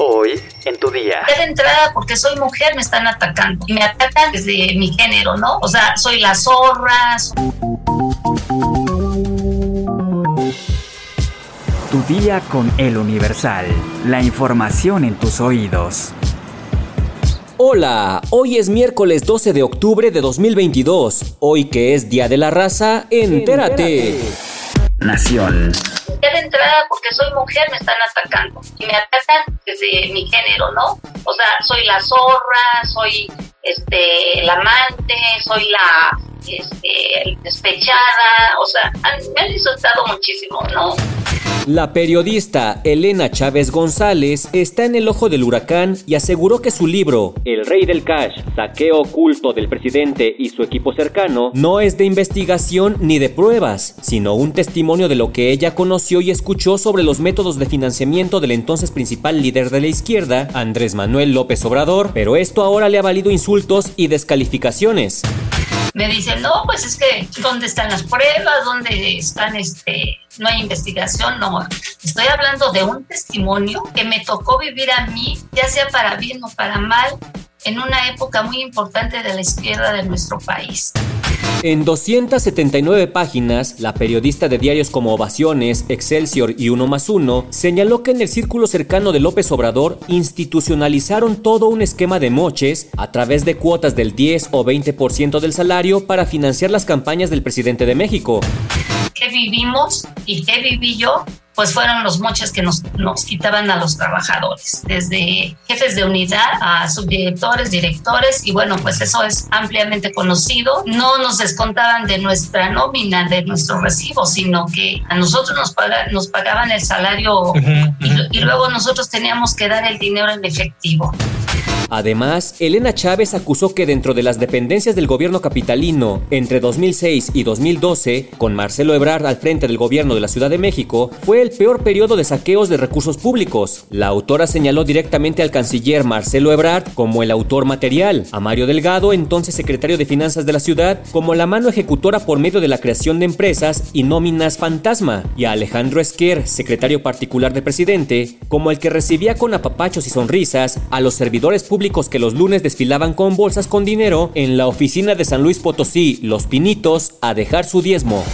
Hoy en tu día. de entrada, porque soy mujer, me están atacando. Y me atacan desde mi género, ¿no? O sea, soy la zorra. Tu día con el Universal. La información en tus oídos. Hola, hoy es miércoles 12 de octubre de 2022. Hoy que es Día de la Raza, entérate. Nación. Ya de entrada, porque soy mujer, me están atacando. Y me atacan desde mi género, ¿no? O sea, soy la zorra, soy este, la amante, soy la este, despechada. O sea, me han insultado muchísimo, ¿no? La periodista Elena Chávez González está en el ojo del huracán y aseguró que su libro, El Rey del Cash, saqueo oculto del presidente y su equipo cercano, no es de investigación ni de pruebas, sino un testimonio de lo que ella conoció y escuchó sobre los métodos de financiamiento del entonces principal líder de la izquierda, Andrés Manuel López Obrador, pero esto ahora le ha valido insultos y descalificaciones me dicen, no, pues es que, ¿dónde están las pruebas? ¿Dónde están, este, no hay investigación? No, estoy hablando de un testimonio que me tocó vivir a mí, ya sea para bien o para mal, en una época muy importante de la izquierda de nuestro país. En 279 páginas, la periodista de diarios como Ovaciones, Excelsior y Uno más Uno señaló que en el círculo cercano de López Obrador institucionalizaron todo un esquema de moches a través de cuotas del 10 o 20% del salario para financiar las campañas del presidente de México. ¿Qué vivimos y qué viví yo? Pues fueron los moches que nos, nos quitaban a los trabajadores, desde jefes de unidad a subdirectores, directores, y bueno, pues eso es ampliamente conocido. No nos descontaban de nuestra nómina, de nuestro recibo, sino que a nosotros nos, nos pagaban el salario y luego nosotros teníamos que dar el dinero en efectivo. Además, Elena Chávez acusó que dentro de las dependencias del gobierno capitalino entre 2006 y 2012, con Marcelo Ebrard al frente del gobierno de la Ciudad de México, fue el peor periodo de saqueos de recursos públicos. La autora señaló directamente al canciller Marcelo Ebrard como el autor material, a Mario Delgado, entonces secretario de Finanzas de la ciudad, como la mano ejecutora por medio de la creación de empresas y nóminas fantasma, y a Alejandro Esquer, secretario particular del presidente, como el que recibía con apapachos y sonrisas a los servidores públicos que los lunes desfilaban con bolsas con dinero en la oficina de San Luis Potosí, Los Pinitos, a dejar su diezmo.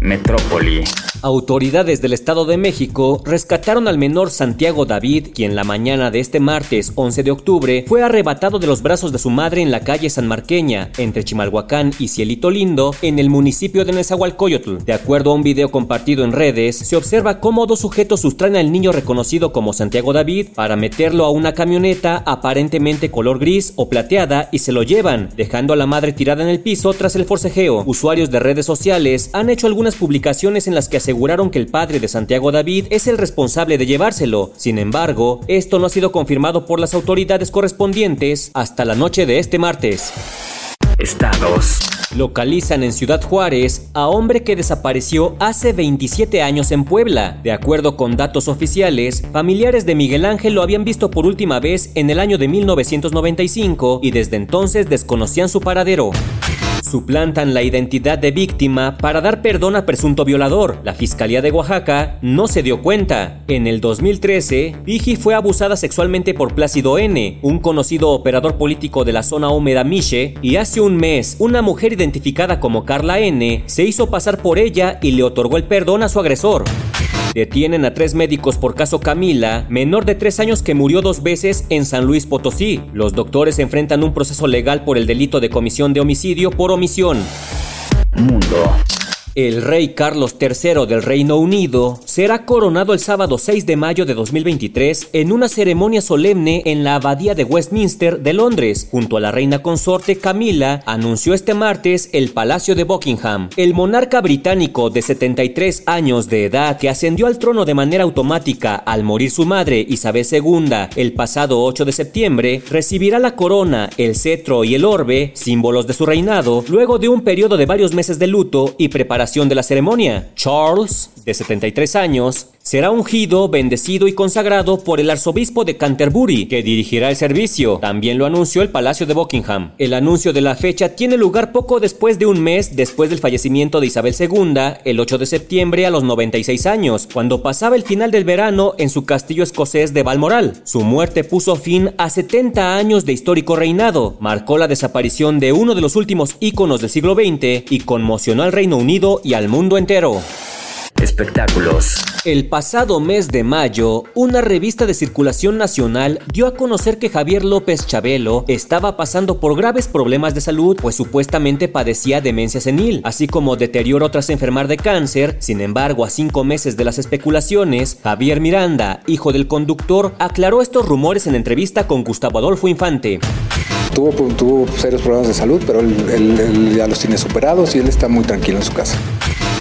Metrópoli. Autoridades del Estado de México rescataron al menor Santiago David, quien la mañana de este martes 11 de octubre fue arrebatado de los brazos de su madre en la calle San Marqueña, entre Chimalhuacán y Cielito Lindo, en el municipio de Nezahualcóyotl. De acuerdo a un video compartido en redes, se observa cómo dos sujetos sustraen al niño reconocido como Santiago David para meterlo a una camioneta aparentemente color gris o plateada y se lo llevan, dejando a la madre tirada en el piso tras el forcejeo. Usuarios de redes sociales han hecho algunas publicaciones en las que aseguraron que el padre de Santiago David es el responsable de llevárselo. Sin embargo, esto no ha sido confirmado por las autoridades correspondientes hasta la noche de este martes. Estados. Localizan en Ciudad Juárez a hombre que desapareció hace 27 años en Puebla. De acuerdo con datos oficiales, familiares de Miguel Ángel lo habían visto por última vez en el año de 1995 y desde entonces desconocían su paradero. Suplantan la identidad de víctima para dar perdón a presunto violador. La Fiscalía de Oaxaca no se dio cuenta. En el 2013, Vigi fue abusada sexualmente por Plácido N., un conocido operador político de la zona húmeda Miche, y hace un mes, una mujer identificada como Carla N. se hizo pasar por ella y le otorgó el perdón a su agresor. Detienen a tres médicos por caso Camila, menor de tres años que murió dos veces en San Luis Potosí. Los doctores enfrentan un proceso legal por el delito de comisión de homicidio por omisión. Mundo. El rey Carlos III del Reino Unido será coronado el sábado 6 de mayo de 2023 en una ceremonia solemne en la Abadía de Westminster de Londres. Junto a la reina consorte Camila, anunció este martes el Palacio de Buckingham. El monarca británico de 73 años de edad que ascendió al trono de manera automática al morir su madre Isabel II el pasado 8 de septiembre, recibirá la corona, el cetro y el orbe, símbolos de su reinado, luego de un periodo de varios meses de luto y preparación de la ceremonia. Charles, de 73 años, Será ungido, bendecido y consagrado por el arzobispo de Canterbury, que dirigirá el servicio. También lo anunció el Palacio de Buckingham. El anuncio de la fecha tiene lugar poco después de un mes después del fallecimiento de Isabel II, el 8 de septiembre a los 96 años, cuando pasaba el final del verano en su castillo escocés de Balmoral. Su muerte puso fin a 70 años de histórico reinado, marcó la desaparición de uno de los últimos íconos del siglo XX y conmocionó al Reino Unido y al mundo entero. Espectáculos. El pasado mes de mayo, una revista de circulación nacional dio a conocer que Javier López Chabelo estaba pasando por graves problemas de salud, pues supuestamente padecía demencia senil, así como deterioro tras enfermar de cáncer. Sin embargo, a cinco meses de las especulaciones, Javier Miranda, hijo del conductor, aclaró estos rumores en entrevista con Gustavo Adolfo Infante. Tuvo, tuvo serios problemas de salud, pero él ya los tiene superados y él está muy tranquilo en su casa.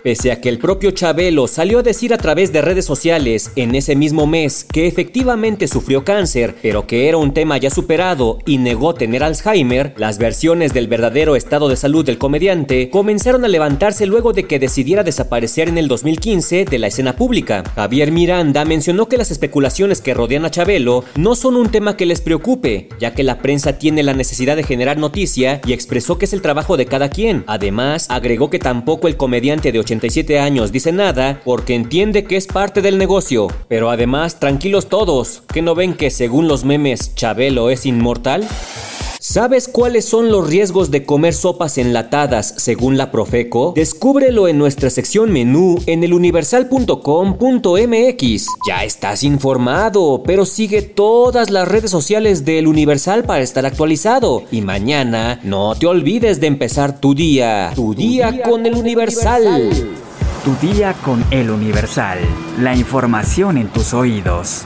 Pese a que el propio Chabelo salió a decir a través de redes sociales en ese mismo mes que efectivamente sufrió cáncer, pero que era un tema ya superado y negó tener Alzheimer, las versiones del verdadero estado de salud del comediante comenzaron a levantarse luego de que decidiera desaparecer en el 2015 de la escena pública. Javier Miranda mencionó que las especulaciones que rodean a Chabelo no son un tema que les preocupe, ya que la prensa tiene la necesidad de generar noticia y expresó que es el trabajo de cada quien. Además, agregó que tampoco el comediante de 87 años dice nada porque entiende que es parte del negocio. Pero además, tranquilos todos, que no ven que según los memes Chabelo es inmortal? ¿Sabes cuáles son los riesgos de comer sopas enlatadas según la Profeco? Descúbrelo en nuestra sección menú en eluniversal.com.mx. Ya estás informado, pero sigue todas las redes sociales del Universal para estar actualizado. Y mañana no te olvides de empezar tu día, tu, día, con el Universal. Tu día con el Universal. La información en tus oídos.